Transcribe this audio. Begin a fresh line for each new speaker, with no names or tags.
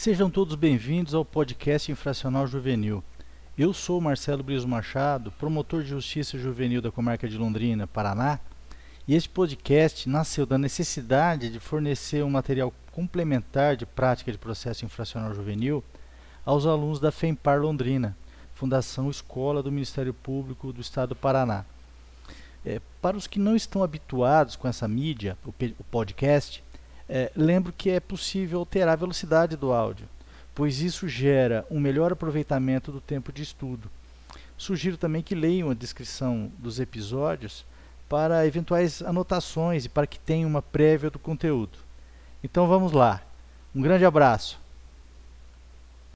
Sejam todos bem-vindos ao podcast Infracional Juvenil. Eu sou Marcelo Briso Machado, promotor de justiça juvenil da comarca de Londrina, Paraná, e este podcast nasceu da necessidade de fornecer um material complementar de prática de processo infracional juvenil aos alunos da FEMPAR Londrina, Fundação Escola do Ministério Público do Estado do Paraná. É, para os que não estão habituados com essa mídia, o, o podcast, é, lembro que é possível alterar a velocidade do áudio, pois isso gera um melhor aproveitamento do tempo de estudo. Sugiro também que leiam a descrição dos episódios para eventuais anotações e para que tenham uma prévia do conteúdo. Então vamos lá. Um grande abraço.